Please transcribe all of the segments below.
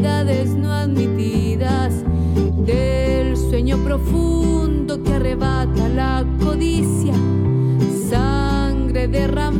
no admitidas, del sueño profundo que arrebata la codicia, sangre derramada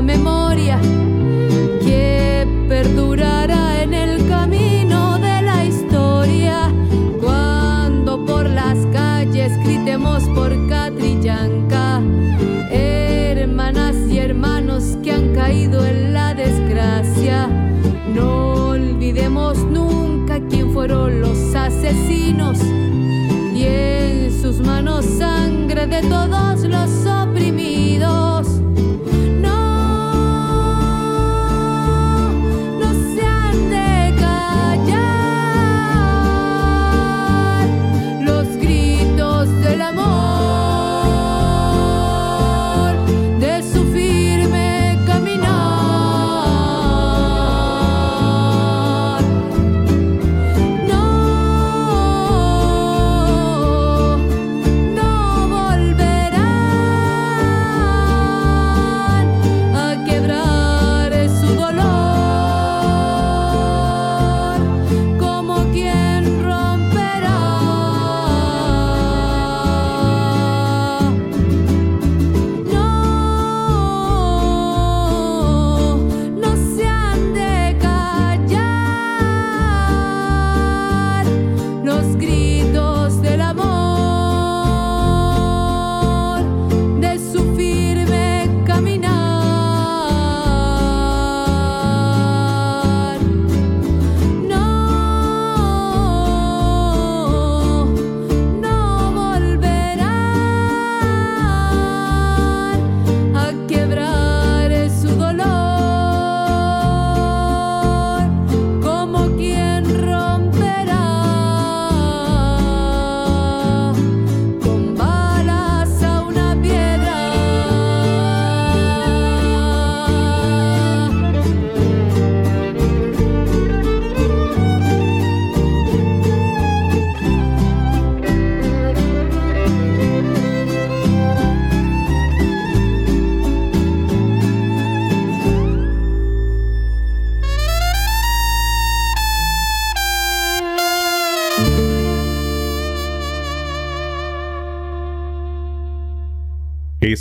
la memoria.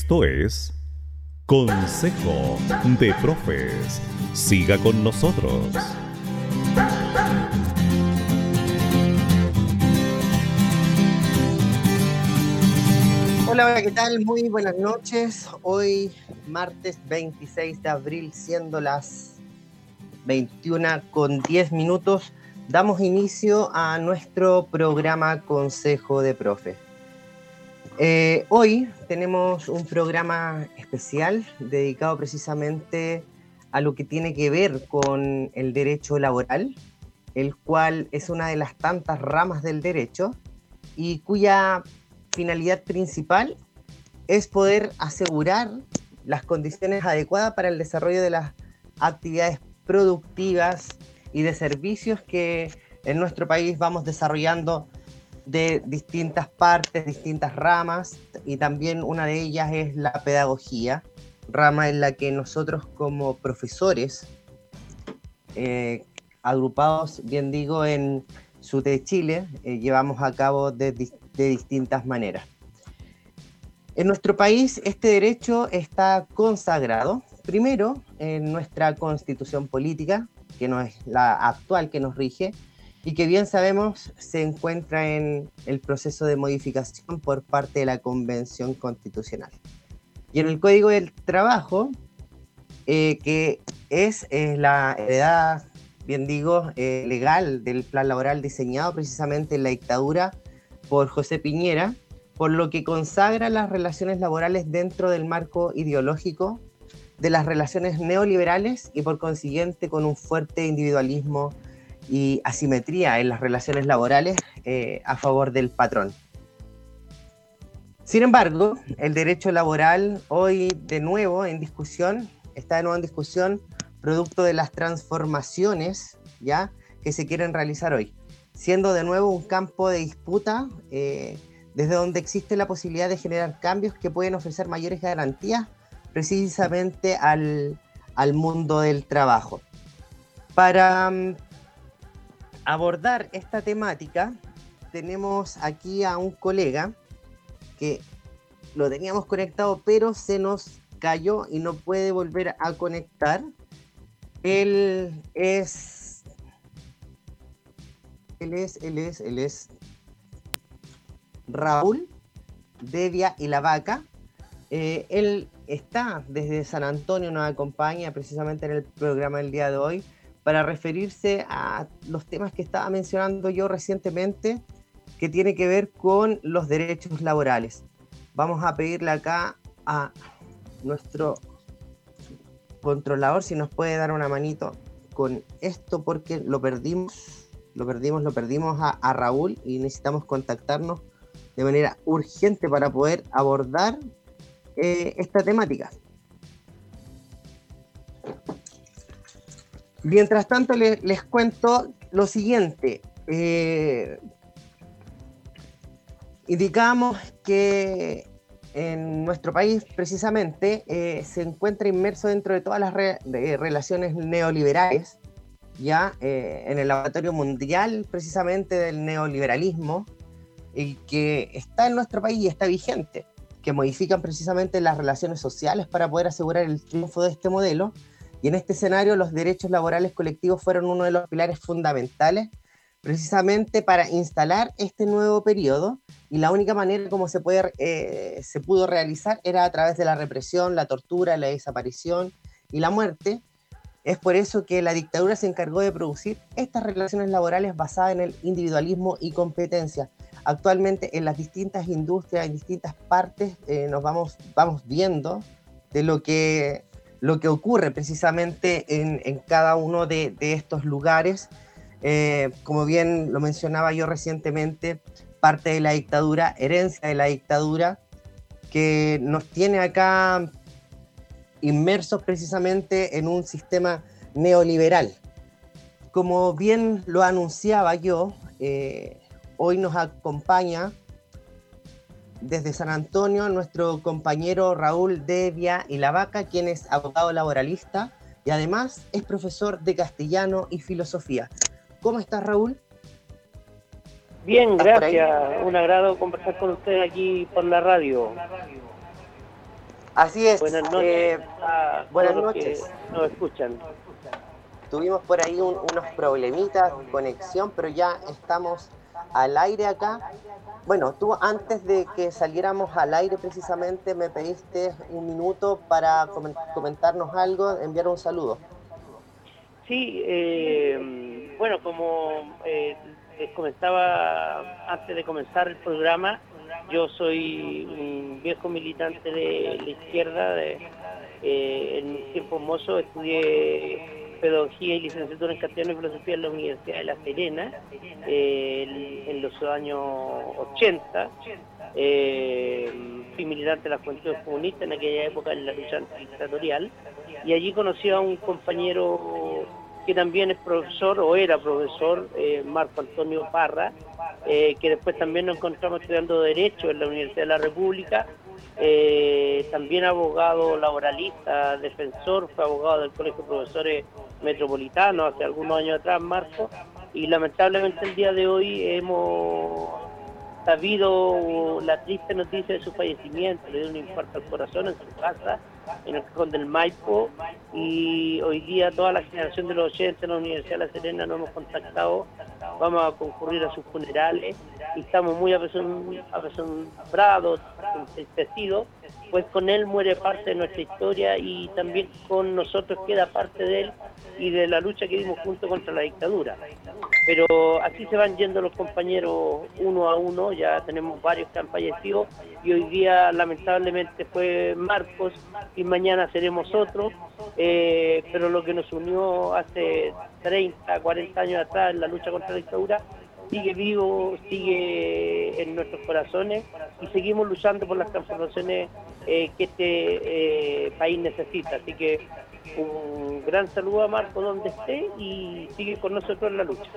Esto es Consejo de Profes. Siga con nosotros. Hola, hola, ¿qué tal? Muy buenas noches. Hoy, martes 26 de abril, siendo las 21 con 10 minutos, damos inicio a nuestro programa Consejo de Profe. Eh, hoy tenemos un programa especial dedicado precisamente a lo que tiene que ver con el derecho laboral, el cual es una de las tantas ramas del derecho y cuya finalidad principal es poder asegurar las condiciones adecuadas para el desarrollo de las actividades productivas y de servicios que en nuestro país vamos desarrollando de distintas partes, distintas ramas, y también una de ellas es la pedagogía, rama en la que nosotros como profesores, eh, agrupados, bien digo, en SUTE Chile, eh, llevamos a cabo de, de distintas maneras. En nuestro país este derecho está consagrado Primero, en nuestra constitución política, que no es la actual que nos rige, y que bien sabemos se encuentra en el proceso de modificación por parte de la Convención Constitucional. Y en el Código del Trabajo, eh, que es, la heredad, bien digo, eh, legal del plan laboral diseñado precisamente en la dictadura por José Piñera, por lo que consagra las relaciones laborales dentro del marco ideológico de las relaciones neoliberales y por consiguiente con un fuerte individualismo y asimetría en las relaciones laborales eh, a favor del patrón. Sin embargo, el derecho laboral hoy de nuevo en discusión, está de nuevo en discusión producto de las transformaciones ya que se quieren realizar hoy, siendo de nuevo un campo de disputa eh, desde donde existe la posibilidad de generar cambios que pueden ofrecer mayores garantías precisamente al, mundo del trabajo. Para mm, abordar esta temática, tenemos aquí a un colega que lo teníamos conectado, pero se nos cayó y no puede volver a conectar. Él es. Él es, él es, él es Raúl Devia y la Vaca. Eh, él está desde San Antonio, nos acompaña precisamente en el programa del día de hoy para referirse a los temas que estaba mencionando yo recientemente, que tiene que ver con los derechos laborales. Vamos a pedirle acá a nuestro controlador si nos puede dar una manito con esto porque lo perdimos, lo perdimos, lo perdimos a, Raúl y necesitamos contactarnos de manera urgente para poder abordar eh, esta temática. Mientras tanto, les, cuento lo siguiente. Eh, indicamos que en nuestro país precisamente eh, se encuentra inmerso dentro de todas las relaciones neoliberales, ya en el laboratorio mundial precisamente del neoliberalismo, y que está en nuestro país y está vigente que modifican precisamente las relaciones sociales para poder asegurar el triunfo de este modelo. Y en este escenario los derechos laborales colectivos fueron uno de los pilares fundamentales precisamente para instalar este nuevo periodo y la única manera como se, eh, se pudo realizar era a través de la represión, la tortura, la desaparición y la muerte. Es por eso que la dictadura se encargó de producir estas relaciones laborales basadas en el individualismo y competencia, actualmente en las distintas industrias, en distintas partes, eh, nos vamos, vamos viendo de lo que, lo que ocurre precisamente en, cada uno de, estos lugares. Eh, como bien lo mencionaba yo recientemente, parte de la dictadura, herencia de la dictadura, que nos tiene acá inmersos precisamente en un sistema neoliberal. Como bien lo anunciaba yo, eh, Hoy nos acompaña desde San Antonio nuestro compañero Raúl Devia y la Vaca, quien es abogado laboralista y además es profesor de castellano y filosofía. ¿Cómo estás, Raúl? Bien, gracias. Un agrado conversar con usted aquí por la radio. Así es. Buenas noches. Eh, buenas noches. Nos escuchan. Tuvimos por ahí unos problemitas de conexión, pero ya estamos al aire acá. Bueno, tú antes de que saliéramos al aire precisamente me pediste un minuto para comentarnos algo, enviar un saludo. Sí, eh, bueno, como eh, les comentaba antes de comenzar el programa, yo soy un viejo militante de la izquierda, de, eh, en tiempo mozo estudié pedagogía y licenciatura en castellano y filosofía en la Universidad de La Serena eh, en los años 80. Eh, fui militante de las juventudes comunistas en aquella época en la lucha dictatorial y allí conocí a un compañero que también es profesor o era profesor, eh, Marco Antonio Parra, que después también nos encontramos estudiando Derecho en la Universidad de la República eh, también abogado laboralista, defensor, fue abogado del Colegio de Profesores Metropolitano hace algunos años atrás, Marco, y lamentablemente el día de hoy hemos sabido la triste noticia de su fallecimiento, le dio un infarto al corazón en su casa, en el cajón del Maipo, y hoy día toda la generación de los 80 en la Universidad de La Serena nos hemos contactado, vamos a concurrir a sus funerales, y estamos muy apesombrados, entristecidos, pues con él muere parte de nuestra historia y también con nosotros queda parte de él y de la lucha que dimos juntos contra la dictadura. Pero así se van yendo los compañeros uno a uno, ya tenemos varios que han fallecido y hoy día lamentablemente fue Marcos y mañana seremos otros, eh, pero lo que nos unió hace 30, 40 años atrás en la lucha contra la dictadura sigue vivo, sigue en nuestros corazones y seguimos luchando por las transformaciones eh, que este eh, país necesita. Así que un gran saludo a Marco donde esté y sigue con nosotros en la lucha.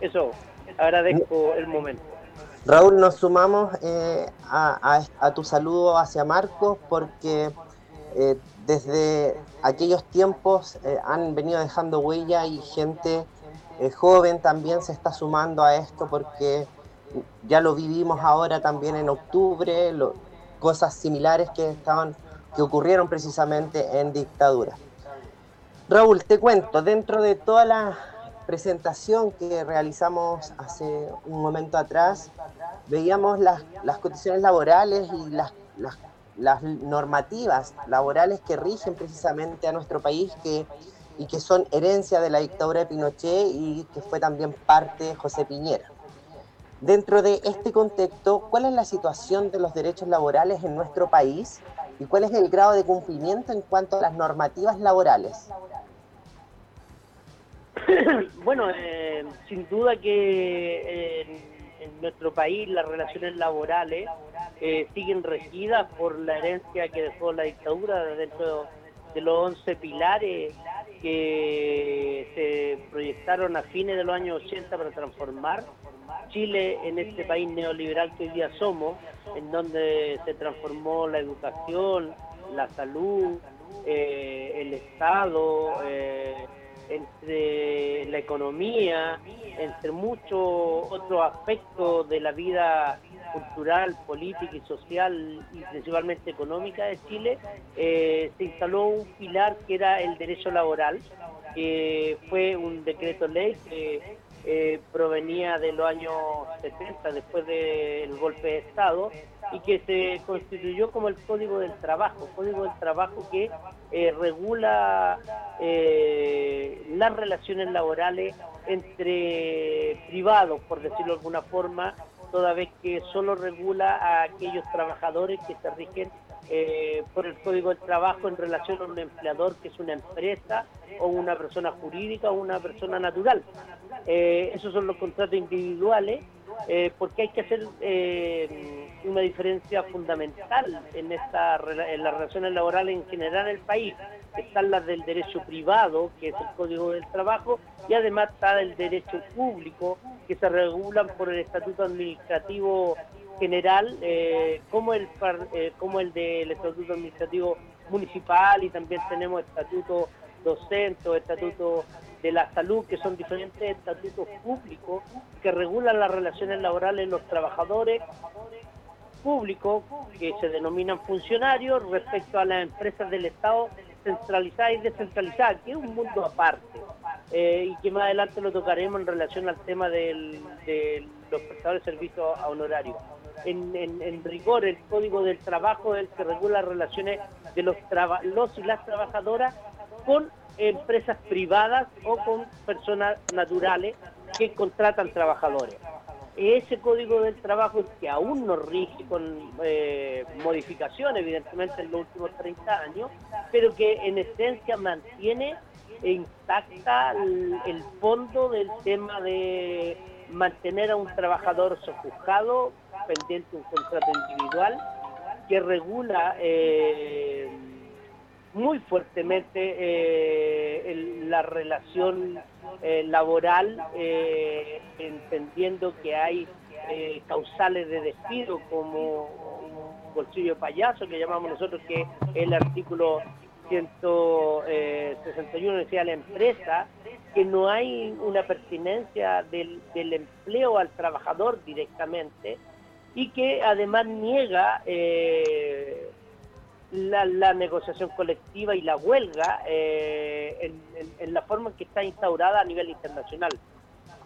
Eso, agradezco el momento. Raúl, nos sumamos eh, a, tu saludo hacia Marcos porque desde aquellos tiempos han venido dejando huella y gente el joven también se está sumando a esto porque ya lo vivimos ahora también en octubre, cosas similares que, estaban, que ocurrieron precisamente en dictadura. Raúl, te cuento, dentro de toda la presentación que realizamos hace un momento atrás, veíamos las, condiciones laborales y las, las normativas laborales que rigen precisamente a nuestro país, que y que son herencia de la dictadura de Pinochet y que fue también parte de José Piñera. Dentro de este contexto, ¿cuál es la situación de los derechos laborales en nuestro país y cuál es el grado de cumplimiento en cuanto a las normativas laborales? Bueno, eh, sin duda que en, nuestro país las relaciones laborales eh, siguen regidas por la herencia que dejó la dictadura dentro de los 11 pilares que se proyectaron a fines de los años 80 para transformar Chile en este país neoliberal que hoy día somos, en donde se transformó la educación, la salud, eh, el Estado, eh, entre la economía, entre muchos otros aspectos de la vida cultural, política y social y principalmente económica de Chile, eh, se instaló un pilar que era el derecho laboral, que fue un decreto ley que eh, provenía de los años 70, después del golpe de Estado, y que se constituyó como el Código del Trabajo, Código del Trabajo que eh, regula las relaciones laborales entre privados, por decirlo de alguna forma, toda vez que solo regula a aquellos trabajadores que se rigen eh, por el Código del Trabajo en relación a un empleador que es una empresa o una persona jurídica o una persona natural. Eh, esos son los contratos individuales eh, porque hay que hacer una diferencia fundamental en, esta, en las relaciones laborales en general en el país. Están las del derecho privado, que es el Código del Trabajo, y además está el derecho público, que se regulan por el Estatuto Administrativo General, eh, como, el, eh, como el del Estatuto Administrativo Municipal, y también tenemos estatuto docente o estatuto de la salud, que son diferentes estatutos públicos que regulan las relaciones laborales de los trabajadores públicos que se denominan funcionarios respecto a las empresas del Estado centralizadas y descentralizadas, que es un mundo aparte. Eh, y que más adelante lo tocaremos en relación al tema de los prestadores de servicios a honorarios. En, rigor, el Código del Trabajo es el que regula relaciones de los, los y las trabajadoras con empresas privadas o con personas naturales que contratan trabajadores. Ese código del trabajo que aún no rige con eh, modificación, evidentemente, en los últimos 30 años, pero que en esencia mantiene intacta el, fondo del tema de mantener a un trabajador sojuzgado pendiente de un contrato individual que regula eh, muy fuertemente eh, la relación eh, laboral, eh, entendiendo que hay causales de despido como bolsillo payaso, que llamamos nosotros, que el artículo 161 decía la empresa, que no hay una pertinencia del, empleo al trabajador directamente y que además niega la, negociación colectiva y la huelga eh, en, la forma en que está instaurada a nivel internacional.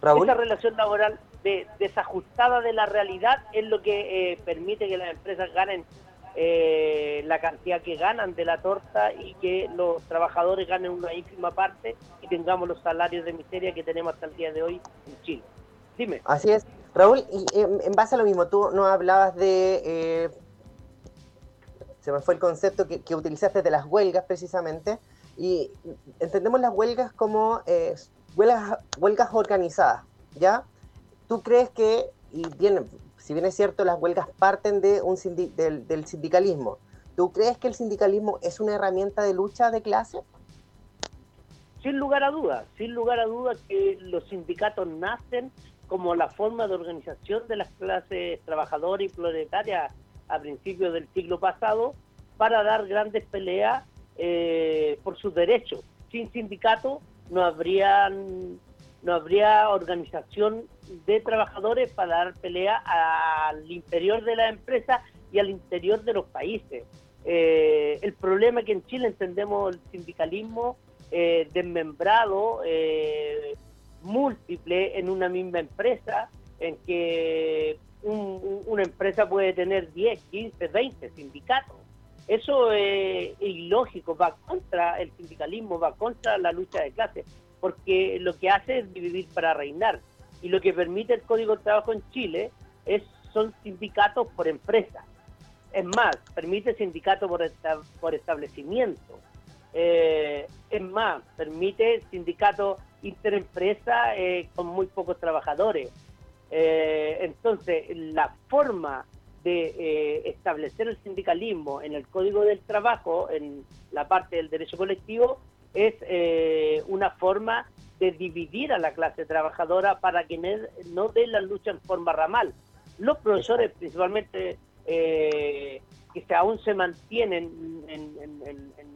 Esa relación laboral desajustada de la realidad es lo que eh, permite que las empresas ganen eh, la cantidad que ganan de la torta y que los trabajadores ganen una ínfima parte y tengamos los salarios de miseria que tenemos hasta el día de hoy en Chile. Dime. Así es. Raúl, y en base a lo mismo, tú no hablabas de se me fue el concepto que, utilizaste de las huelgas precisamente, y entendemos las huelgas como eh, huelgas, huelgas organizadas, ¿ya? ¿Tú crees que, y bien, si bien es cierto, las huelgas parten de un del, sindicalismo, ¿tú crees que el sindicalismo es una herramienta de lucha de clase? Sin lugar a dudas, sin lugar a dudas que los sindicatos nacen como la forma de organización de las clases trabajadoras y proletarias a principios del siglo pasado para dar grandes peleas eh, por sus derechos. Sin sindicato no habrían no habría organización de trabajadores para dar pelea al interior de la empresa y al interior de los países. Eh, el problema es que en Chile entendemos el sindicalismo eh, desmembrado, múltiple en una misma empresa, en que una empresa puede tener 10, 15, 20 sindicatos. Eso es ilógico, va contra el sindicalismo, va contra la lucha de clases, porque lo que hace es dividir para reinar. Y lo que permite el Código de Trabajo en Chile es son sindicatos por empresa. Es más, permite sindicatos por, por establecimiento. Eh, es más, permite sindicatos interempresa eh, con muy pocos trabajadores. Eh, entonces, la forma de eh, establecer el sindicalismo en el Código del Trabajo, en la parte del derecho colectivo, es eh, una forma de dividir a la clase trabajadora para que no dé la lucha en forma ramal. Los profesores, principalmente, eh, que aún se mantienen en,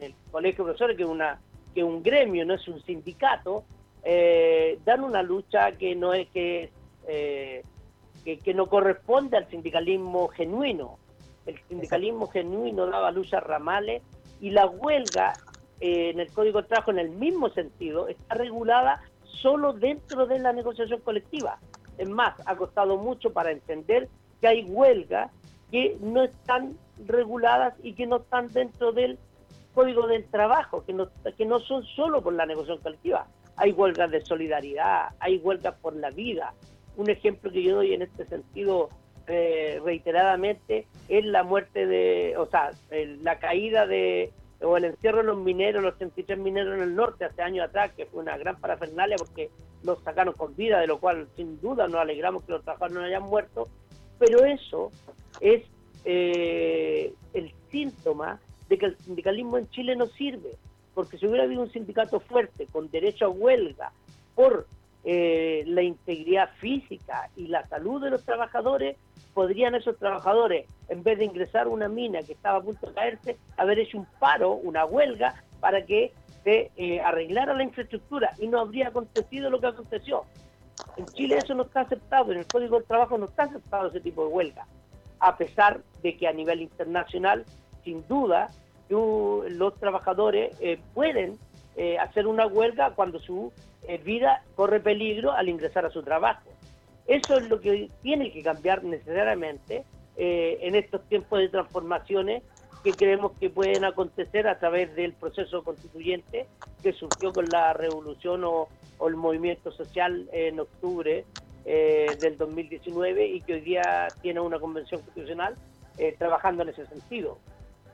el colegio de profesores, que es una que un gremio, no es un sindicato, dan una lucha que no es que que, no corresponde al sindicalismo genuino. El sindicalismo genuino daba luz a ramales y la huelga eh, en el Código de Trabajo, en el mismo sentido, está regulada solo dentro de la negociación colectiva. Es más, ha costado mucho para entender que hay huelgas que no están reguladas y que no están dentro del Código del Trabajo, que no, que no son solo por la negociación colectiva. Hay huelgas de solidaridad, hay huelgas por la vida, un ejemplo que yo doy en este sentido eh, reiteradamente es la muerte de, o sea, la caída de, o el encierro de los mineros, los 33 mineros en el norte hace años atrás, que fue una gran parafernalia porque los sacaron con vida, de lo cual sin duda nos alegramos que los trabajadores no hayan muerto, pero eso es eh, el síntoma de que el sindicalismo en Chile no sirve, porque si hubiera habido un sindicato fuerte, con derecho a huelga, por eh, la integridad física y la salud de los trabajadores, podrían esos trabajadores, en vez de ingresar a una mina que estaba a punto de caerse, haber hecho un paro, una huelga, para que se eh, arreglara la infraestructura y no habría acontecido lo que aconteció. En Chile eso no está aceptado, en el Código del Trabajo no está aceptado ese tipo de huelga. a pesar de que a nivel internacional, sin duda, los trabajadores eh, pueden eh, hacer una huelga cuando su eh, vida corre peligro al ingresar a su trabajo. Eso es lo que tiene que cambiar necesariamente en estos tiempos de transformaciones que creemos que pueden acontecer a través del proceso constituyente que surgió con la revolución o, el movimiento social en octubre del 2019 y que hoy día tiene una convención constitucional trabajando en ese sentido.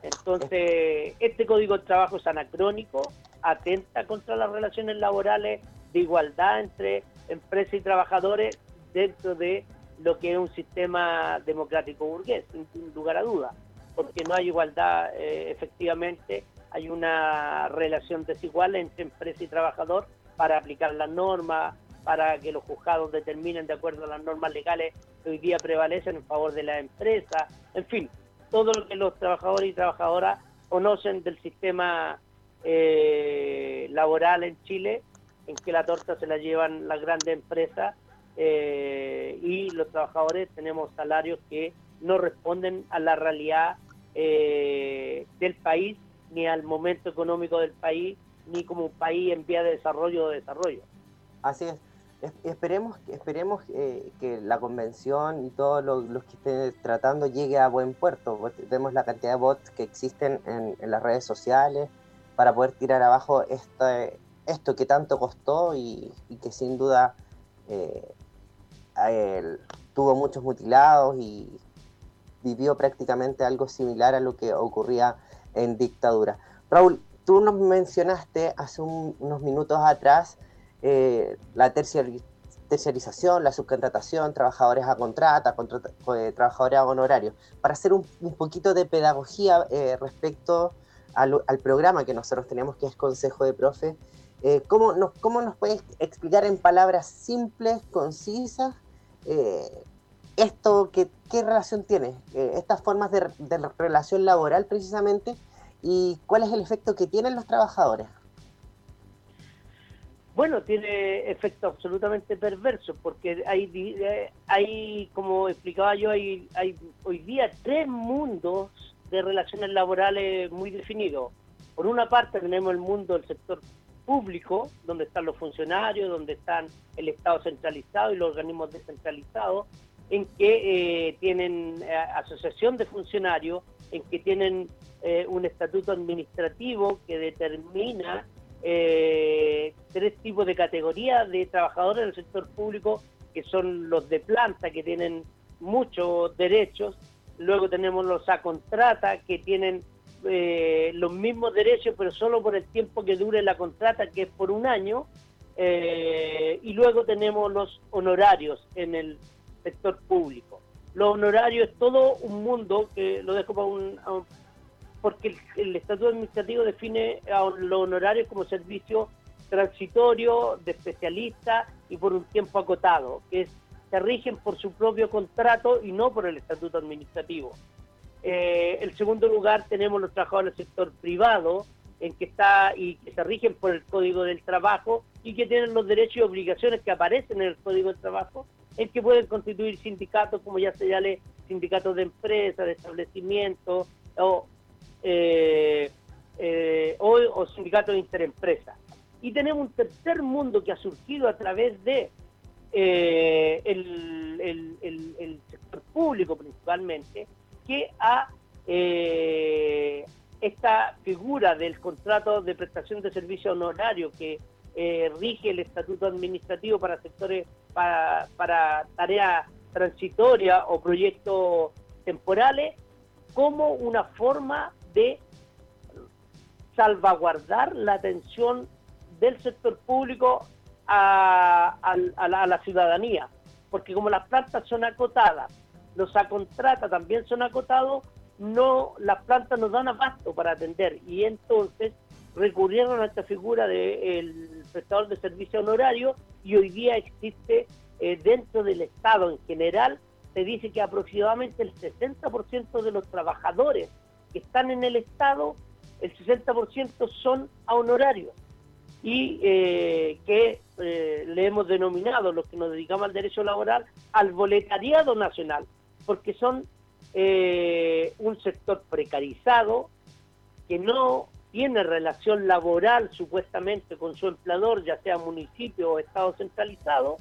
Entonces, este código de trabajo es anacrónico, atenta contra las relaciones laborales de igualdad entre empresas y trabajadores dentro de lo que es un sistema democrático burgués, sin, lugar a duda, porque no hay igualdad eh, efectivamente, hay una relación desigual entre empresa y trabajador para aplicar las normas, para que los juzgados determinen de acuerdo a las normas legales que hoy día prevalecen en favor de la empresa, en fin, todo lo que los trabajadores y trabajadoras conocen del sistema eh, laboral en Chile, en que la torta se la llevan las grandes empresas eh, y los trabajadores tenemos salarios que no responden a la realidad eh, del país, ni al momento económico del país, ni como un país en vía de desarrollo o de desarrollo. Así es esperemos, esperemos eh, que la convención y todos los que estén tratando llegue a buen puerto. Vemos la cantidad de bots que existen en, las redes sociales para poder tirar abajo este, esto que tanto costó y, que sin duda eh, tuvo muchos mutilados y vivió prácticamente algo similar a lo que ocurría en dictadura. Raúl, tú nos mencionaste hace unos minutos atrás eh, la terciarización, la subcontratación, trabajadores a contrata, eh, trabajadores a honorarios, para hacer un, poquito de pedagogía respecto al, programa que nosotros tenemos, que es Consejo de Profe. ¿cómo, nos, ¿Cómo nos puedes explicar en palabras simples, concisas, esto, que, qué relación tiene, estas formas de, relación laboral precisamente, y cuál es el efecto que tienen los trabajadores? Bueno, tiene efecto absolutamente perverso, porque hay, eh, hay como explicaba yo, hay, hay hoy día tres mundos de relaciones laborales muy definidos. Por una parte tenemos el mundo del sector público, donde están los funcionarios, donde están el Estado centralizado y los organismos descentralizados, en que eh, tienen eh, asociación de funcionarios, en que tienen un estatuto administrativo que determina eh, tres tipos de categorías de trabajadores del sector público, que son los de planta, que tienen muchos derechos, luego tenemos los a contrata, que tienen eh, los mismos derechos, pero solo por el tiempo que dure la contrata, que es por un año, eh, y luego tenemos los honorarios en el sector público. Los honorarios es todo un mundo que lo dejo para un, porque el, Estatuto Administrativo define a los honorarios como servicio transitorio de especialista y por un tiempo acotado, que se rigen por su propio contrato y no por el Estatuto Administrativo. Eh, en segundo lugar tenemos los trabajadores del sector privado, en que está y que se rigen por el Código del Trabajo y que tienen los derechos y obligaciones que aparecen en el Código del Trabajo, en que pueden constituir sindicatos, como ya se llama sindicatos de empresas, de establecimientos o eh, eh, o, sindicatos de interempresa. Y tenemos un tercer mundo que ha surgido a través de eh, el, sector público principalmente, que ha eh, esta figura del contrato de prestación de servicio honorario que rige el estatuto administrativo para sectores, para, para tareas transitorias o proyectos temporales, como una forma de salvaguardar la atención del sector público a, la, ciudadanía, porque como las plantas son acotadas, los acontrata también son acotados, no las plantas nos dan abasto para atender y entonces recurrieron a esta figura del prestador de servicio honorario y hoy día existe eh, dentro del Estado en general, se dice que aproximadamente el 60% de los trabajadores que están en el Estado, el 60% son a honorarios y eh, que eh, le hemos denominado, los que nos dedicamos al derecho laboral, al boletariado nacional, porque son eh, un sector precarizado que no tiene relación laboral supuestamente con su empleador, ya sea municipio o estado centralizado,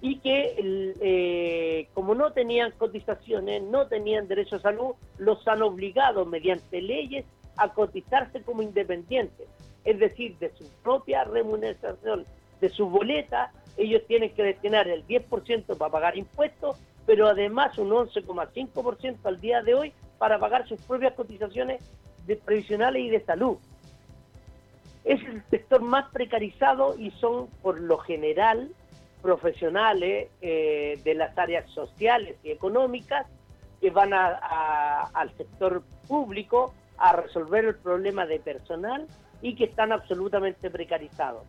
y que eh, como no tenían cotizaciones, no tenían derecho a salud, los han obligado mediante leyes a cotizarse como independientes, es decir, de su propia remuneración, de su boleta, ellos tienen que destinar el 10% para pagar impuestos, pero además un 11,5% al día de hoy para pagar sus propias cotizaciones de previsionales y de salud. Es el sector más precarizado y son por lo general profesionales eh, de las áreas sociales y económicas que van al sector público a resolver el problema de personal y que están absolutamente precarizados.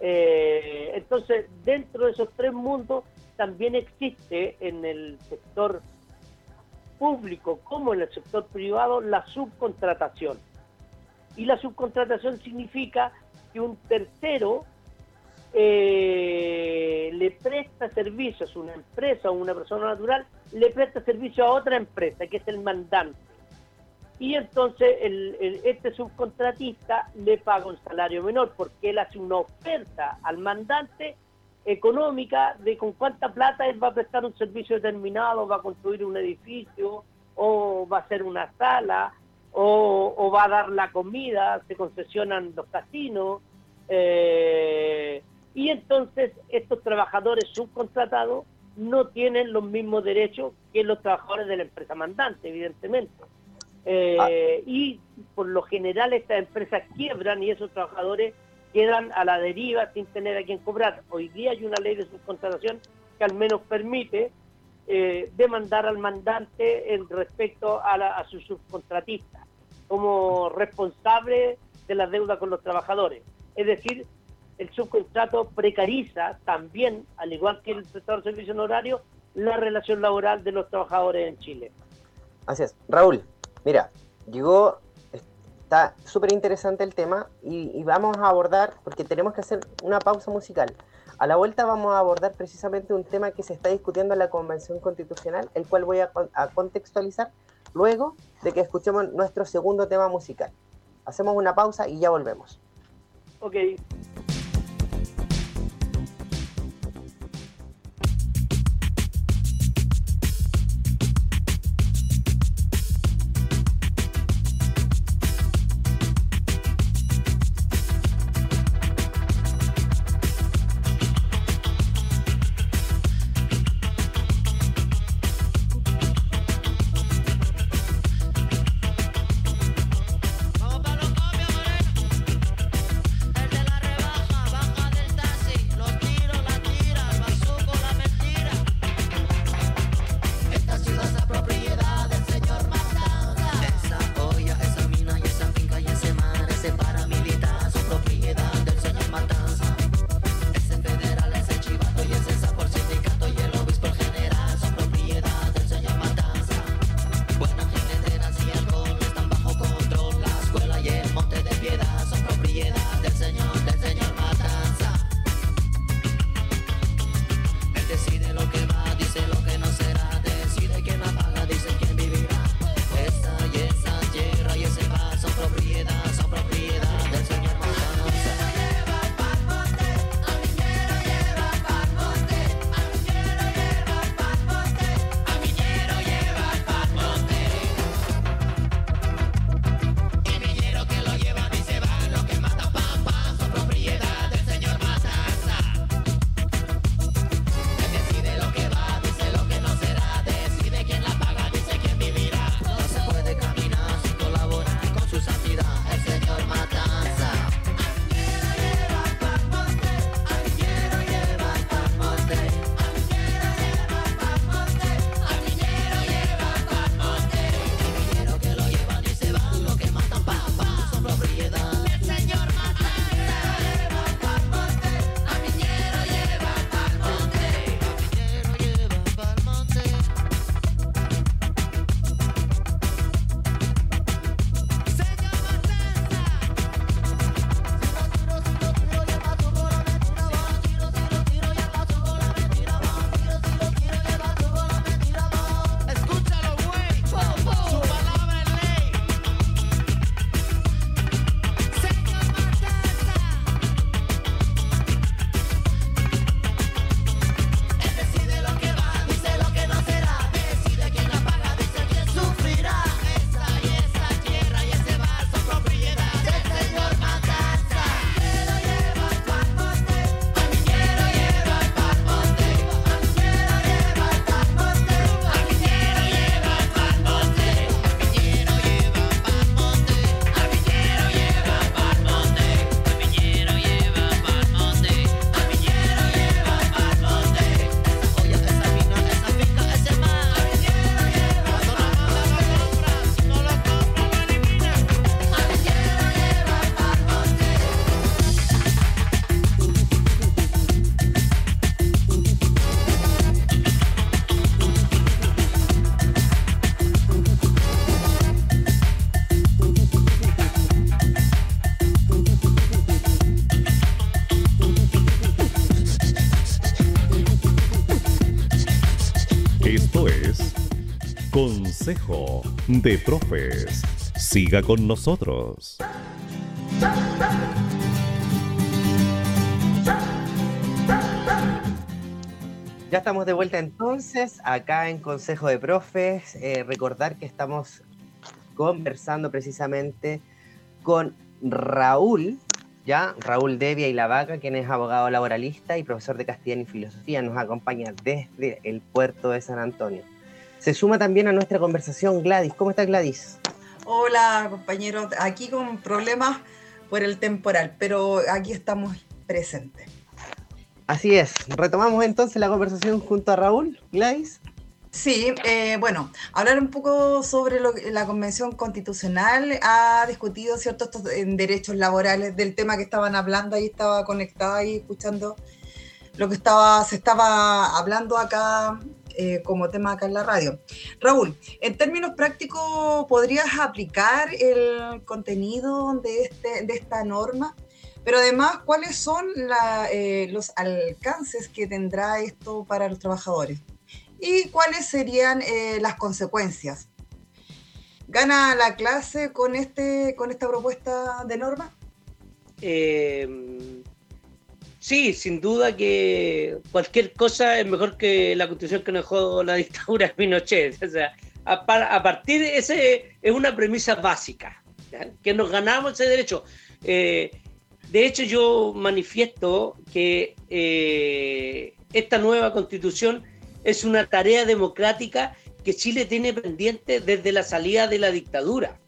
Eh, entonces, dentro de esos tres mundos también existe en el sector público como en el sector privado la subcontratación. Y la subcontratación significa que un tercero eh, le presta servicios, una empresa o una persona natural, le presta servicio a otra empresa, que es el mandante. Y entonces este subcontratista le paga un salario menor porque él hace una oferta al mandante económica de con cuánta plata él va a prestar un servicio determinado, va a construir un edificio o va a hacer una sala o, va a dar la comida, se concesionan los casinos. Eh, y entonces estos trabajadores subcontratados no tienen los mismos derechos que los trabajadores de la empresa mandante, evidentemente. Eh, ah. Y por lo general estas empresas quiebran y esos trabajadores quedan a la deriva sin tener a quien cobrar. Hoy día hay una ley de subcontratación que al menos permite eh, demandar al mandante en respecto a, a su subcontratista como responsable de la deuda con los trabajadores. Es decir, el subcontrato precariza también, al igual que el prestador de servicio horario, la relación laboral de los trabajadores en Chile. Así es. Raúl, mira, llegó, está súper interesante el tema y, vamos a abordar, porque tenemos que hacer una pausa musical. A la vuelta vamos a abordar precisamente un tema que se está discutiendo en la Convención Constitucional, el cual voy a, a contextualizar luego de que escuchemos nuestro segundo tema musical. Hacemos una pausa y ya volvemos. Ok. Esto es Consejo de Profes. Siga con nosotros. Ya estamos de vuelta entonces, acá en Consejo de Profes. Eh, recordar que estamos conversando precisamente con Raúl, ya Raúl Devia y La Vaca, quien es abogado laboralista y profesor de castellano y filosofía, nos acompaña desde el puerto de San Antonio. Se suma también a nuestra conversación Gladys. ¿Cómo está Gladys? Hola, compañero. Aquí con problemas por el temporal, pero aquí estamos presentes. Así es. Retomamos entonces la conversación junto a Raúl, Gladys. Sí, eh, bueno, hablar un poco sobre lo la Convención Constitucional ha discutido ciertos derechos laborales del tema que estaban hablando, ahí estaba conectada y escuchando lo que estaba, se estaba hablando acá eh, como tema acá en la radio. Raúl, en términos prácticos, ¿podrías aplicar el contenido de, este, de esta norma? Pero además, ¿cuáles son eh, los alcances que tendrá esto para los trabajadores? ¿Y cuáles serían eh, las consecuencias? ¿Gana la clase con, este, con esta propuesta de norma? Eh, sí, sin duda que cualquier cosa es mejor que la constitución que nos dejó la dictadura de Pinochet. O sea, a, partir de ese es una premisa básica, que nos ganamos ese derecho. De hecho, yo manifiesto que eh, esta nueva constitución es una tarea democrática que Chile tiene pendiente desde la salida de la dictadura.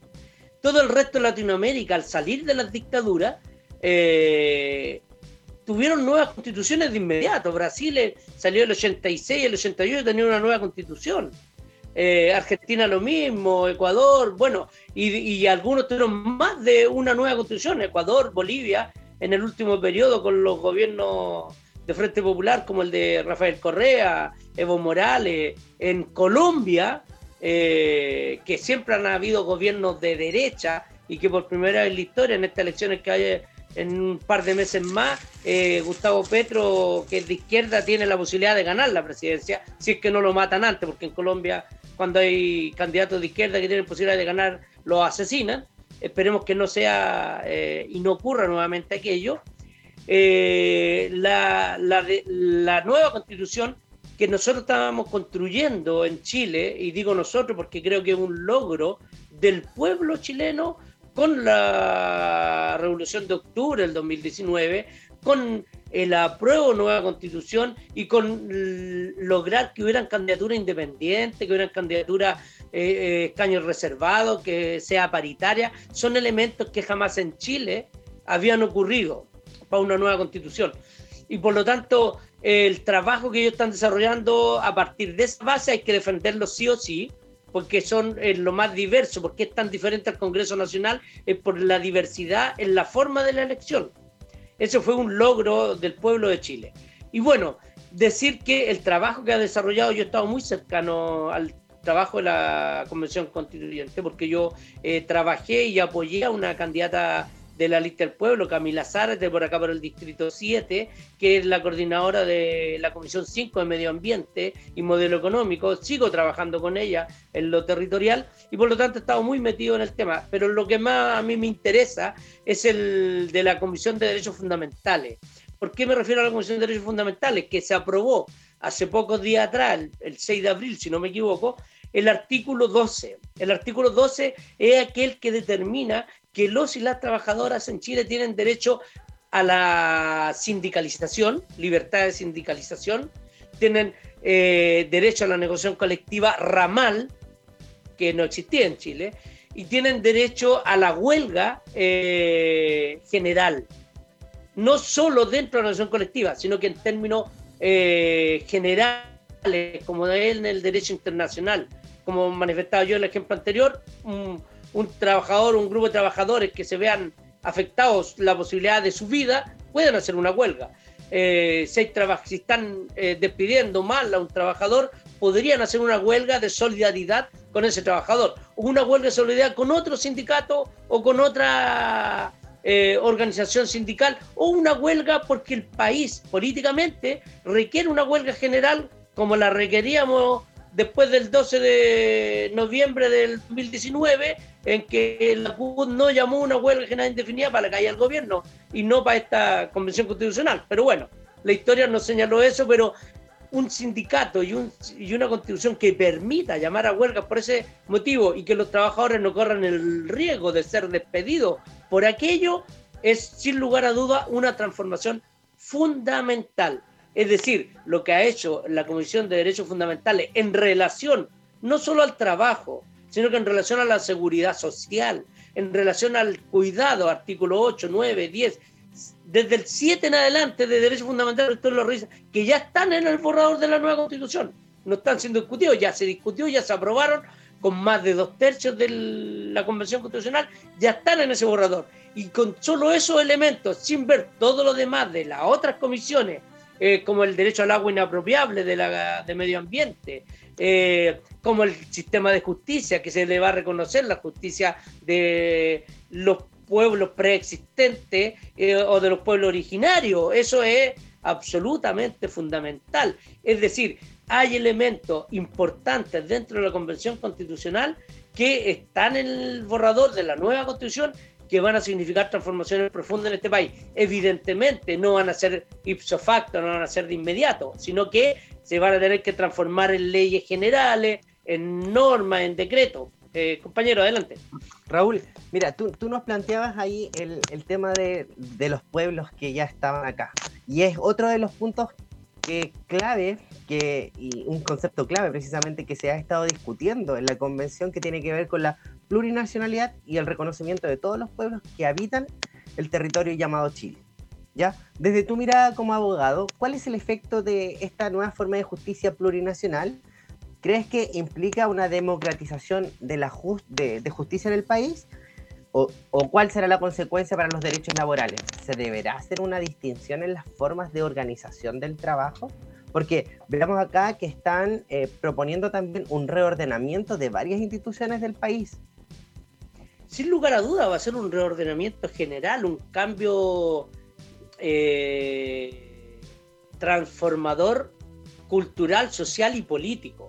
Todo el resto de Latinoamérica, al salir de las dictaduras, eh, tuvieron nuevas constituciones de inmediato. Brasil eh, salió el 86, el 88 tenía una nueva constitución. Eh, Argentina lo mismo, Ecuador, bueno, y, algunos tuvieron más de una nueva constitución, Ecuador, Bolivia, en el último periodo con los gobiernos de Frente Popular como el de Rafael Correa, Evo Morales, en Colombia, eh, que siempre han habido gobiernos de derecha y que por primera vez en la historia, en estas elecciones que hay en un par de meses más, eh, Gustavo Petro, que es de izquierda, tiene la posibilidad de ganar la presidencia, si es que no lo matan antes, porque en Colombia cuando hay candidatos de izquierda que tienen posibilidad de ganar, los asesinan. Esperemos que no sea eh, y no ocurra nuevamente aquello. Eh, la, la, nueva constitución que nosotros estábamos construyendo en Chile, y digo nosotros porque creo que es un logro del pueblo chileno con la revolución de octubre del 2019, con el apruebo nueva constitución y con lograr que hubieran candidaturas independientes, que hubieran candidaturas eh, eh, escaños reservados, que sea paritaria, son elementos que jamás en Chile habían ocurrido para una nueva constitución. Y por lo tanto, el trabajo que ellos están desarrollando a partir de esa base hay que defenderlo sí o sí, porque son eh, lo más diverso, porque es tan diferente al Congreso Nacional, es por la diversidad en la forma de la elección. Eso fue un logro del pueblo de Chile. Y bueno, decir que el trabajo que ha desarrollado, yo he estado muy cercano al trabajo de la Convención Constituyente, porque yo eh, trabajé y apoyé a una candidata de la lista del pueblo, Camila Zárate, por acá por el distrito 7, que es la coordinadora de la Comisión 5 de Medio Ambiente y Modelo Económico. Sigo trabajando con ella en lo territorial y por lo tanto he estado muy metido en el tema. Pero lo que más a mí me interesa es el de la Comisión de Derechos Fundamentales. ¿Por qué me refiero a la Comisión de Derechos Fundamentales? Que se aprobó hace pocos días atrás, el 6 de abril, si no me equivoco, el artículo 12. El artículo 12 es aquel que determina que los y las trabajadoras en Chile tienen derecho a la sindicalización, libertad de sindicalización, tienen eh, derecho a la negociación colectiva ramal, que no existía en Chile, y tienen derecho a la huelga eh, general, no solo dentro de la negociación colectiva, sino que en términos eh, generales, como en el derecho internacional, como manifestaba yo en el ejemplo anterior, un trabajador, un grupo de trabajadores que se vean afectados la posibilidad de su vida, pueden hacer una huelga. Eh, si, si, están eh, despidiendo mal a un trabajador, podrían hacer una huelga de solidaridad con ese trabajador, una huelga de solidaridad con otro sindicato o con otra eh, organización sindical, o una huelga porque el país políticamente requiere una huelga general como la requeríamos después del 12 de noviembre del 2019, en que la CUT no llamó una huelga general indefinida para la calle del gobierno y no para esta convención constitucional. Pero bueno, la historia nos señaló eso, pero un sindicato y, un, y una constitución que permita llamar a huelgas por ese motivo y que los trabajadores no corran el riesgo de ser despedidos por aquello, es sin lugar a duda una transformación fundamental. Es decir, lo que ha hecho la Comisión de Derechos Fundamentales en relación no solo al trabajo, sino que en relación a la seguridad social, en relación al cuidado, artículo 8, 9, 10, desde el 7 en adelante de derechos fundamentales que ya están en el borrador de la nueva constitución. No están siendo discutidos, ya se discutió, ya se aprobaron con más de dos tercios de la Convención Constitucional, ya están en ese borrador. Y con solo esos elementos, sin ver todo lo demás de las otras comisiones, eh, como el derecho al agua inapropiable de, la, de medio ambiente, eh, como el sistema de justicia, que se le va a reconocer la justicia de los pueblos preexistentes eh, o de los pueblos originarios. Eso es absolutamente fundamental. Es decir, hay elementos importantes dentro de la Convención Constitucional que están en el borrador de la nueva Constitución que van a significar transformaciones profundas en este país. Evidentemente no van a ser ipso facto, no van a ser de inmediato, sino que se van a tener que transformar en leyes generales, en normas, en decretos. Eh, compañero, adelante. Raúl, mira, tú, nos planteabas ahí el, tema de, los pueblos que ya estaban acá. Y es otro de los puntos clave, que, y un concepto clave precisamente que se ha estado discutiendo en la convención que tiene que ver con la plurinacionalidad y el reconocimiento de todos los pueblos que habitan el territorio llamado Chile. ¿Ya? Desde tu mirada como abogado, ¿cuál es el efecto de esta nueva forma de justicia plurinacional ¿Crees que implica una democratización de, la justicia en el país? O, cuál será la consecuencia para los derechos laborales? ¿Se deberá hacer una distinción en las formas de organización del trabajo? Porque veamos acá que están eh, proponiendo también un reordenamiento de varias instituciones del país. Sin lugar a duda va a ser un reordenamiento general, un cambio eh, transformador cultural, social y político.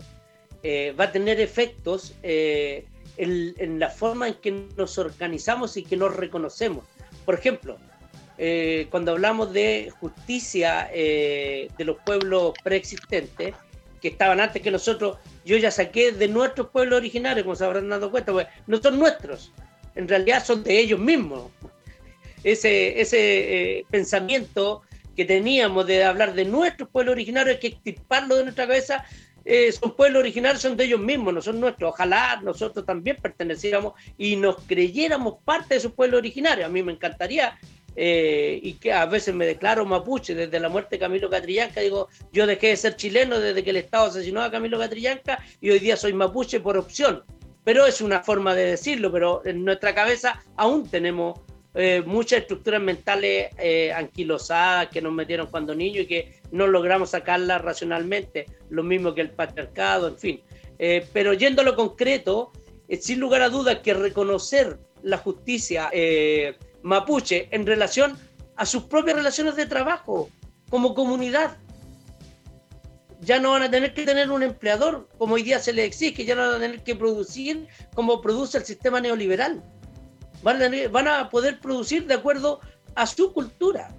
Eh, va a tener efectos eh, en, la forma en que nos organizamos y que nos reconocemos. Por ejemplo, cuando hablamos de justicia de los pueblos preexistentes, que estaban antes que nosotros, yo ya saqué de nuestros pueblos originarios, como se habrán dado cuenta, pues no son nuestros, en realidad son de ellos mismos. Ese, ese pensamiento que teníamos de hablar de nuestros pueblos originarios hay que extirparlo de nuestra cabeza eh, son pueblos originarios, son de ellos mismos, no son nuestros. Ojalá nosotros también perteneciéramos y nos creyéramos parte de su pueblo originario. A mí me encantaría, eh, y que a veces me declaro mapuche, desde la muerte de Camilo Catrillanca, digo, yo dejé de ser chileno desde que el Estado asesinó a Camilo Catrillanca y hoy día soy mapuche por opción. Pero es una forma de decirlo, pero en nuestra cabeza aún tenemos eh, muchas estructuras mentales eh, anquilosadas que nos metieron cuando niños y que no logramos sacarlas racionalmente, lo mismo que el patriarcado, en fin. Eh, pero yendo a lo concreto, sin lugar a dudas que reconocer la justicia mapuche en relación a sus propias relaciones de trabajo como comunidad. Ya no van a tener que tener un empleador como hoy día se les exige, ya no van a tener que producir como produce el sistema neoliberal van a, poder producir de acuerdo a su cultura,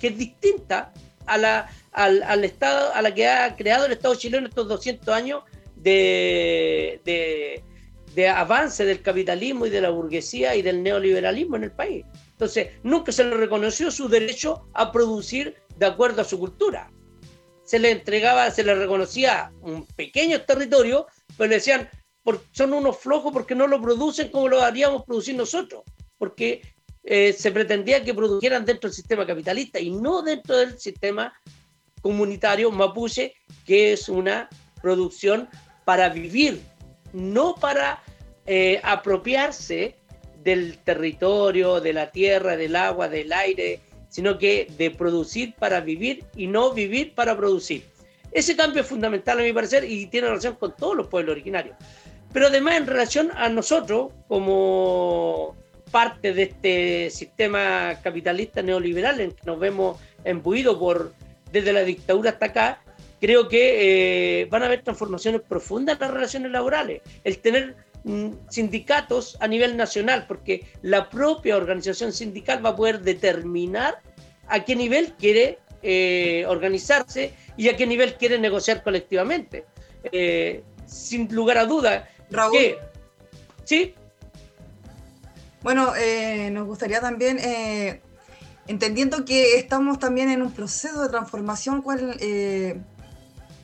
que es distinta a la, al, Estado, a la que ha creado el Estado chileno estos 200 años de, de, avance del capitalismo y de la burguesía y del neoliberalismo en el país. Entonces, nunca se le reconoció su derecho a producir de acuerdo a su cultura. Se le entregaba, se le reconocía un pequeño territorio, pero le decían, son unos flojos porque no lo producen como lo haríamos producir nosotros, porque eh, se pretendía que produjeran dentro del sistema capitalista y no dentro del sistema comunitario mapuche, que es una producción para vivir, no para eh, apropiarse del territorio, de la tierra, del agua, del aire, sino que de producir para vivir y no vivir para producir. Ese cambio es fundamental a mi parecer y tiene relación con todos los pueblos originarios pero además en relación a nosotros como parte de este sistema capitalista neoliberal en que nos vemos embuidos por desde la dictadura hasta acá, creo que eh, van a haber transformaciones profundas en las relaciones laborales. El tener sindicatos a nivel nacional, porque la propia organización sindical va a poder determinar a qué nivel quiere eh, organizarse y a qué nivel quiere negociar colectivamente. Eh, sin lugar a duda, Raúl. ¿Sí? Bueno, eh, nos gustaría también, entendiendo que estamos también en un proceso de transformación,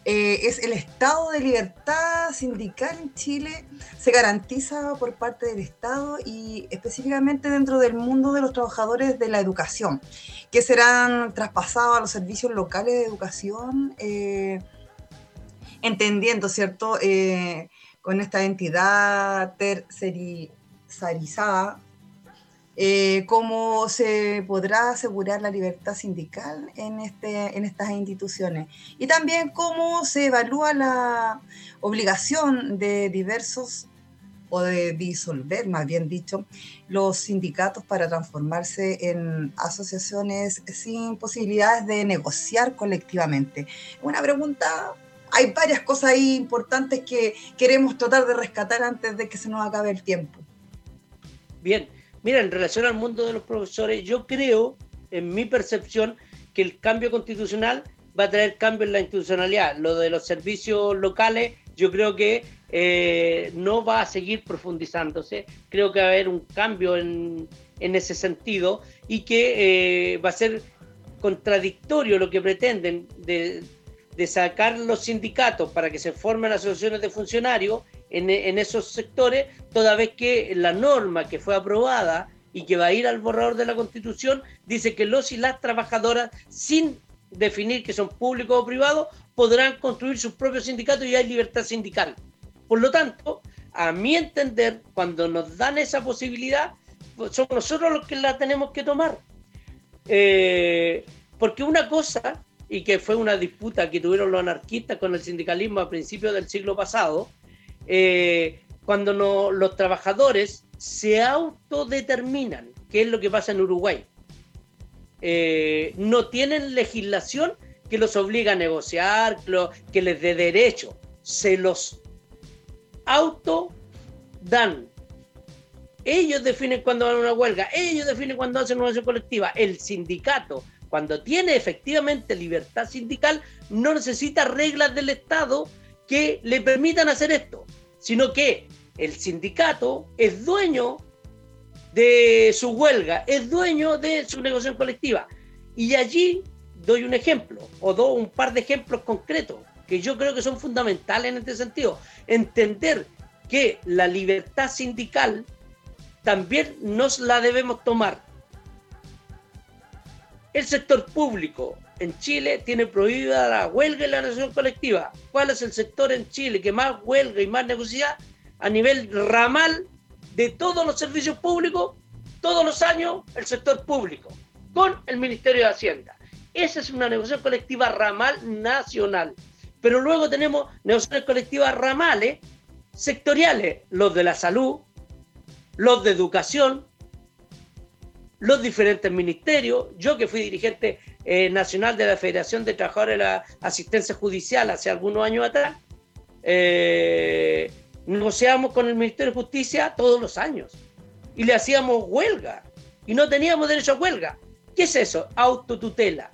¿cuál es el estado de libertad sindical en Chile? ¿Se garantiza por parte del Estado y específicamente dentro del mundo de los trabajadores de la educación? que serán traspasados a los servicios locales de educación, eh, entendiendo, ¿cierto?, eh, con esta entidad tercerizada, eh, cómo se podrá asegurar la libertad sindical en, este, en estas instituciones y también cómo se evalúa la obligación de diversos o de disolver, más bien dicho, los sindicatos para transformarse en asociaciones sin posibilidades de negociar colectivamente. Una pregunta, hay varias cosas ahí importantes que queremos tratar de rescatar antes de que se nos acabe el tiempo. Bien, mira, en relación al mundo de los profesores, yo creo, en mi percepción, que el cambio constitucional va a traer cambio en la institucionalidad. Lo de los servicios locales, yo creo que eh, no va a seguir profundizándose. Creo que va a haber un cambio en, ese sentido y que eh, va a ser contradictorio lo que pretenden de, sacar los sindicatos para que se formen asociaciones de funcionarios en, en, esos sectores, toda vez que la norma que fue aprobada y que va a ir al borrador de la Constitución dice que los y las trabajadoras, sin definir que son públicos o privados, podrán construir sus propios sindicatos y hay libertad sindical. Por lo tanto, a mi entender, cuando nos dan esa posibilidad, pues, somos nosotros los que la tenemos que tomar. Eh, porque una cosa, y que fue una disputa que tuvieron los anarquistas con el sindicalismo a principios del siglo pasado, eh, cuando los trabajadores se autodeterminan, que es lo que pasa en Uruguay. Eh, no tienen legislación que los obliga a negociar, que les dé derecho, se los auto dan. Ellos definen cuándo van a una huelga, ellos definen cuándo hacen una acción colectiva. El sindicato, cuando tiene efectivamente libertad sindical, no necesita reglas del Estado que le permitan hacer esto, sino que el sindicato es dueño de su huelga, es dueño de su negociación colectiva. Y allí doy un ejemplo, o doy un par de ejemplos concretos que yo creo que son fundamentales en este sentido. Entender que la libertad sindical también nos la debemos tomar. El sector público en Chile tiene prohibida la huelga y la negociación colectiva. ¿Cuál es el sector en Chile que más huelga y más negocia a nivel ramal de todos los servicios públicos? Todos los años el sector público, con el Ministerio de Hacienda. Esa es una negociación colectiva ramal nacional. Pero luego tenemos negociaciones colectivas ramales sectoriales, los de la salud, los de educación, los diferentes ministerios. Yo que fui dirigente eh, nacional de la Federación de Trabajadores de la Asistencia Judicial hace algunos años atrás, eh, negociábamos con el Ministerio de Justicia todos los años y le hacíamos huelga y no teníamos derecho a huelga. ¿Qué es eso? Autotutela.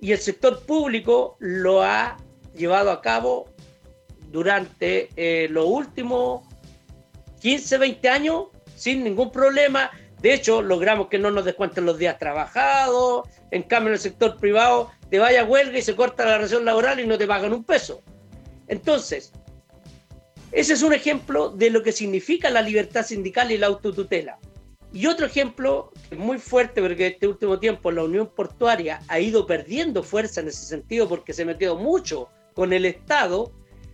Y el sector público lo ha llevado a cabo durante eh, los últimos 15, 20 años sin ningún problema. De hecho, logramos que no nos descuenten los días trabajados. En cambio, en el sector privado te vaya a huelga y se corta la relación laboral y no te pagan un peso. Entonces, ese es un ejemplo de lo que significa la libertad sindical y la autotutela. Y otro ejemplo muy fuerte, porque este último tiempo la Unión Portuaria ha ido perdiendo fuerza en ese sentido porque se metió mucho con el Estado.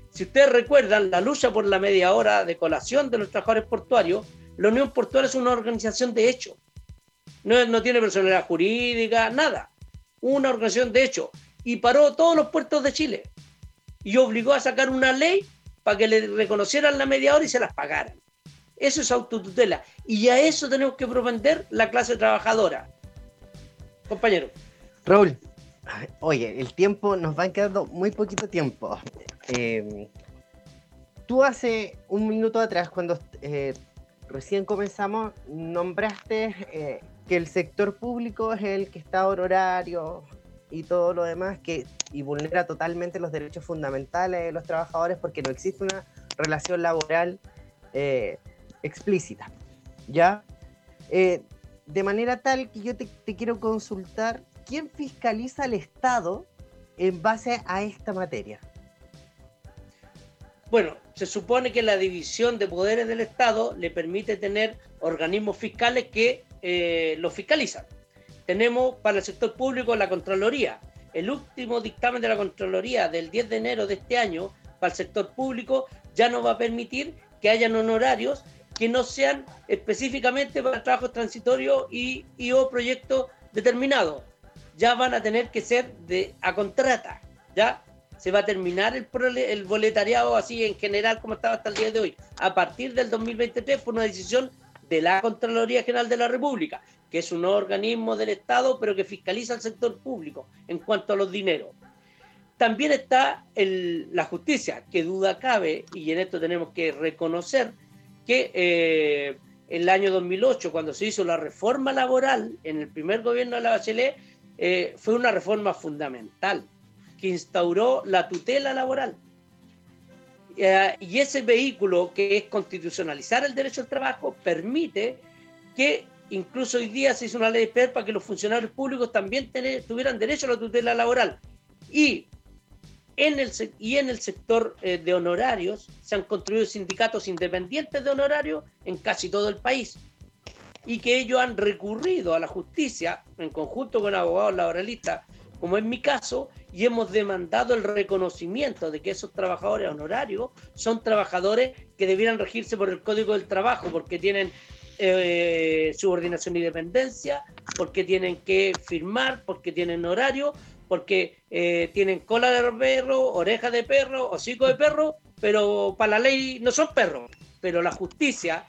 Si ustedes recuerdan, la lucha por la media hora de colación de los trabajadores portuarios, la Unión Portuaria es una organización de hecho. No, tiene personalidad jurídica, nada. Una organización de hecho. Y paró todos los puertos de Chile. Y obligó a sacar una ley para que le reconocieran la media hora y se las pagaran. Eso es autotutela. Y a eso tenemos que propender la clase trabajadora. Compañero. Raúl, Oye, el tiempo nos va quedando muy poquito tiempo. Em, tú hace un minuto atrás, cuando eh, recién comenzamos, nombraste eh, que el sector público es el que está horario y todo lo demás que y vulnera totalmente los derechos fundamentales de los trabajadores porque no existe una relación laboral eh, explícita. ¿Ya? de manera tal que yo te, te quiero consultar ¿quién fiscaliza al Estado en base a esta materia? Bueno, se supone que la división de poderes del Estado le permite tener organismos fiscales que eh, lo fiscalizan. Tenemos para el sector público la Contraloría. El último dictamen de la Contraloría del 10 de enero de este año para el sector público ya no va a permitir que hayan honorarios que no sean específicamente para trabajos transitorios y, y o proyectos determinados ya van a tener que ser de a contrata, ¿ya? Se va a terminar el, boletariado así en general como estaba hasta el día de hoy. A partir del 2023 fue una decisión de la Contraloría General de la República, que es un organismo del Estado, pero que fiscaliza el sector público en cuanto a los dineros. También está la justicia, que duda cabe, y en esto tenemos que reconocer que eh, el año 2008, cuando se hizo la reforma laboral en el primer gobierno de la Bachelet, eh, fue una reforma fundamental que instauró la tutela laboral. Eh, y ese vehículo que es constitucionalizar el derecho al trabajo permite que incluso hoy día se hizo una ley para que los funcionarios públicos también tuvieran derecho a la tutela laboral. Y en el, y en el sector eh, de honorarios se han construido sindicatos independientes de honorarios en casi todo el país y que ellos han recurrido a la justicia en conjunto con abogados laboralistas, como en mi caso, y hemos demandado el reconocimiento de que esos trabajadores honorarios son trabajadores que debieran regirse por el Código del Trabajo, porque tienen eh, subordinación y dependencia, porque tienen que firmar, porque tienen horario, porque eh, tienen cola de perro, oreja de perro, hocico de perro, pero para la ley no son perros. Pero la justicia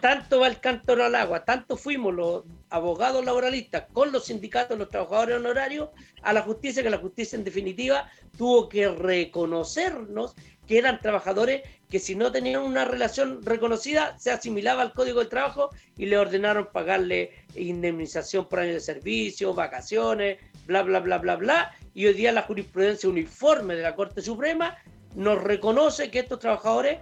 tanto va el cántaro al agua, tanto fuimos los abogados laboralistas con los sindicatos, los trabajadores honorarios, a la justicia, que la justicia en definitiva tuvo que reconocernos que eran trabajadores que si no tenían una relación reconocida se asimilaba al Código del Trabajo y le ordenaron pagarle indemnización por año de servicio, vacaciones, bla, bla, bla, bla, bla. Y hoy día la jurisprudencia uniforme de la Corte Suprema nos reconoce que estos trabajadores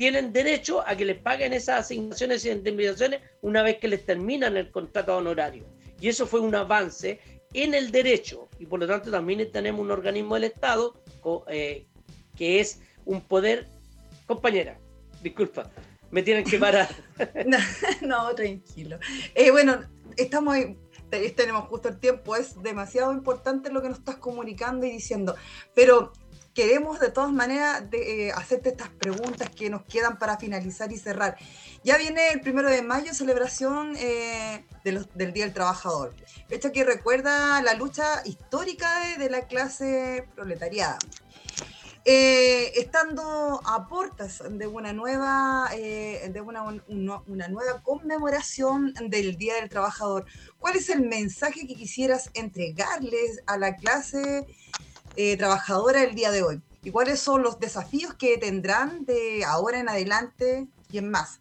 tienen derecho a que les paguen esas asignaciones y indemnizaciones una vez que les terminan el contrato honorario. Y eso fue un avance en el derecho y por lo tanto también tenemos un organismo del Estado eh, que es un poder, compañera, disculpa, me tienen que parar. no, tranquilo. Eh, bueno, estamos tenemos justo el tiempo, es demasiado importante lo que nos estás comunicando y diciendo, pero queremos de todas maneras eh, hacerte estas preguntas que nos quedan para finalizar y cerrar. Ya viene el primero de mayo, celebración eh, del Día del Trabajador, hecho que recuerda la lucha histórica de, la clase proletariada. Eh, estando a puertas de una nueva de una, una, nueva conmemoración del Día del Trabajador, ¿cuál es el mensaje que quisieras entregarles a la clase eh, trabajadora el día de hoy y cuáles son los desafíos que tendrán de ahora en adelante y en más.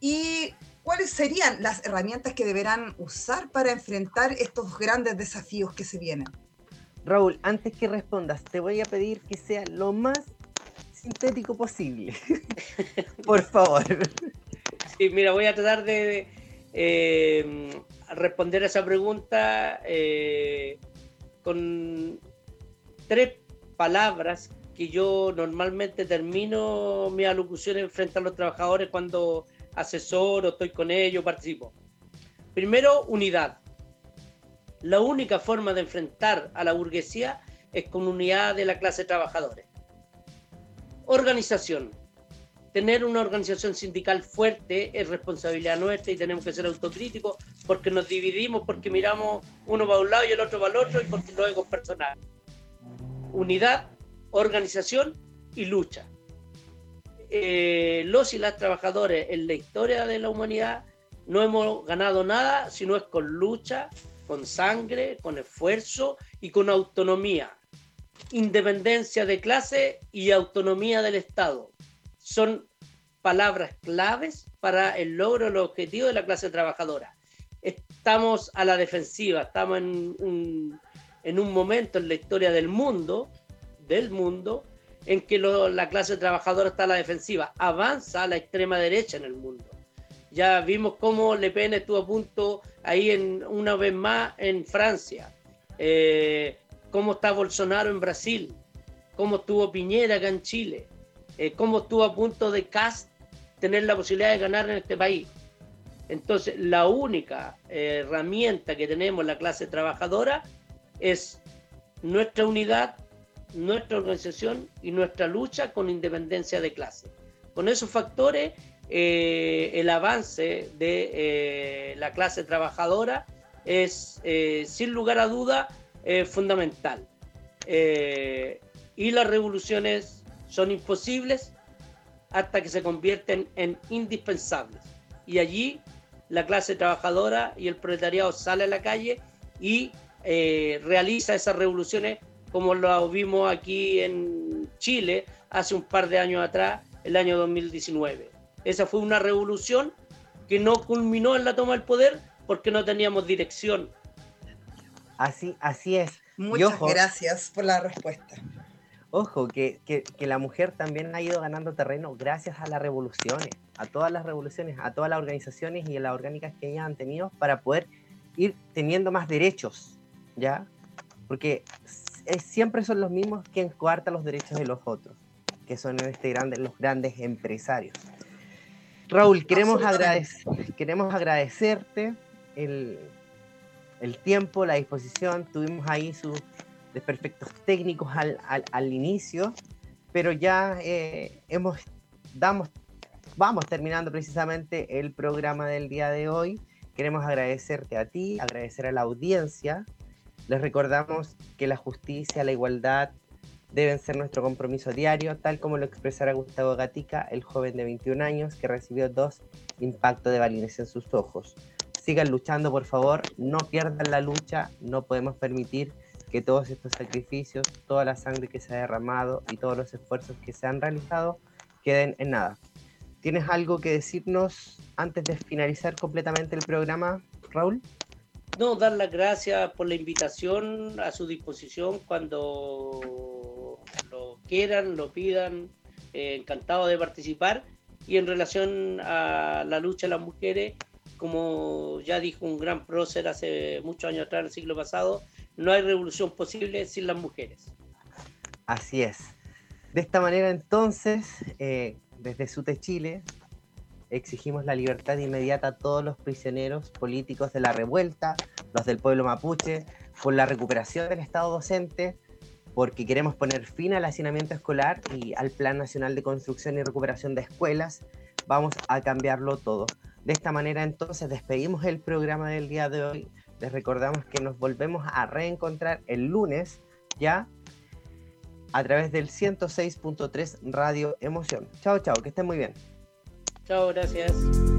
Y cuáles serían las herramientas que deberán usar para enfrentar estos grandes desafíos que se vienen. Raúl, antes que respondas, te voy a pedir que sea lo más sintético posible. Por favor. Sí, mira, voy a tratar de eh, responder a esa pregunta eh, con tres palabras que yo normalmente termino mi alocución frente a los trabajadores cuando asesoro, estoy con ellos, participo. Primero, unidad. La única forma de enfrentar a la burguesía es con unidad de la clase trabajadora. Organización. Tener una organización sindical fuerte es responsabilidad nuestra y tenemos que ser autocríticos porque nos dividimos, porque miramos uno para un lado y el otro para el otro y porque los egos personales unidad, organización y lucha. Eh, los y las trabajadores en la historia de la humanidad no hemos ganado nada si no es con lucha, con sangre, con esfuerzo y con autonomía. Independencia de clase y autonomía del Estado. Son palabras claves para el logro del objetivo de la clase trabajadora. Estamos a la defensiva, estamos en un, en un momento en la historia del mundo, del mundo, en que la clase trabajadora está a la defensiva, avanza a la extrema derecha en el mundo. Ya vimos cómo Le Pen estuvo a punto ahí en, una vez más en Francia, eh, cómo está Bolsonaro en Brasil, cómo estuvo Piñera acá en Chile, eh, cómo estuvo a punto de Cast tener la posibilidad de ganar en este país. Entonces, la única eh, herramienta que tenemos la clase trabajadora es nuestra unidad, nuestra organización y nuestra lucha con independencia de clase. Con esos factores, eh, el avance de eh, la clase trabajadora es, sin lugar a duda, fundamental. y las revoluciones son imposibles hasta que se convierten en indispensables. Y allí la clase trabajadora y el proletariado sale a la calle y eh, realiza esas revoluciones como lo vimos aquí en Chile hace un par de años atrás, el año 2019. Esa fue una revolución que no culminó en la toma del poder porque no teníamos dirección. Así, así es. Muchas gracias por la respuesta. Ojo, que, la mujer también ha ido ganando terreno gracias a las revoluciones, a todas las revoluciones, a todas las organizaciones y a las orgánicas que ellas han tenido para poder ir teniendo más derechos, ¿ya? Porque siempre son los mismos quien coarta los derechos de los otros, que son este grande, los grandes empresarios. Raúl, queremos, agradecer, queremos agradecerte el, el tiempo, la disposición. Tuvimos ahí su perfectos técnicos al, al, inicio, pero ya eh, hemos, damos, vamos terminando precisamente el programa del día de hoy. Queremos agradecerte a ti, agradecer a la audiencia. Les recordamos que la justicia, la igualdad deben ser nuestro compromiso diario, tal como lo expresara Gustavo Gatica, el joven de 21 años que recibió dos impactos de balines en sus ojos. Sigan luchando, por favor, no pierdan la lucha, no podemos permitir que todos estos sacrificios, toda la sangre que se ha derramado y todos los esfuerzos que se han realizado queden en nada. ¿Tienes algo que decirnos antes de finalizar completamente el programa, Raúl? No, dar las gracias por la invitación a su disposición cuando lo quieran, lo pidan. Eh, encantado de participar. Y en relación a la lucha de las mujeres, como ya dijo un gran prócer hace muchos años atrás, en el siglo pasado, no hay revolución posible sin las mujeres. Así es. De esta manera entonces, eh, desde SUTE Chile, exigimos la libertad inmediata a todos los prisioneros políticos de la revuelta, los del pueblo mapuche, por la recuperación del Estado docente, porque queremos poner fin al hacinamiento escolar y al Plan Nacional de Construcción y Recuperación de Escuelas. Vamos a cambiarlo todo. De esta manera entonces despedimos el programa del día de hoy les recordamos que nos volvemos a reencontrar el lunes ya a través del 106.3 Radio Emoción. Chao, chao, que estén muy bien. Chao, gracias.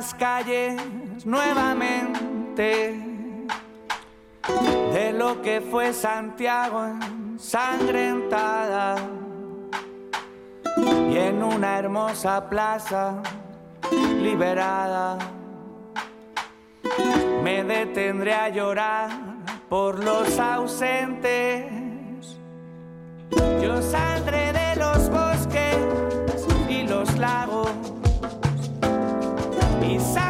Las calles nuevamente. De lo que fue Santiago ensangrentada y en una hermosa plaza liberada. Me detendré a llorar por los ausentes. Yo saldré de los bosques y los lagos y saldré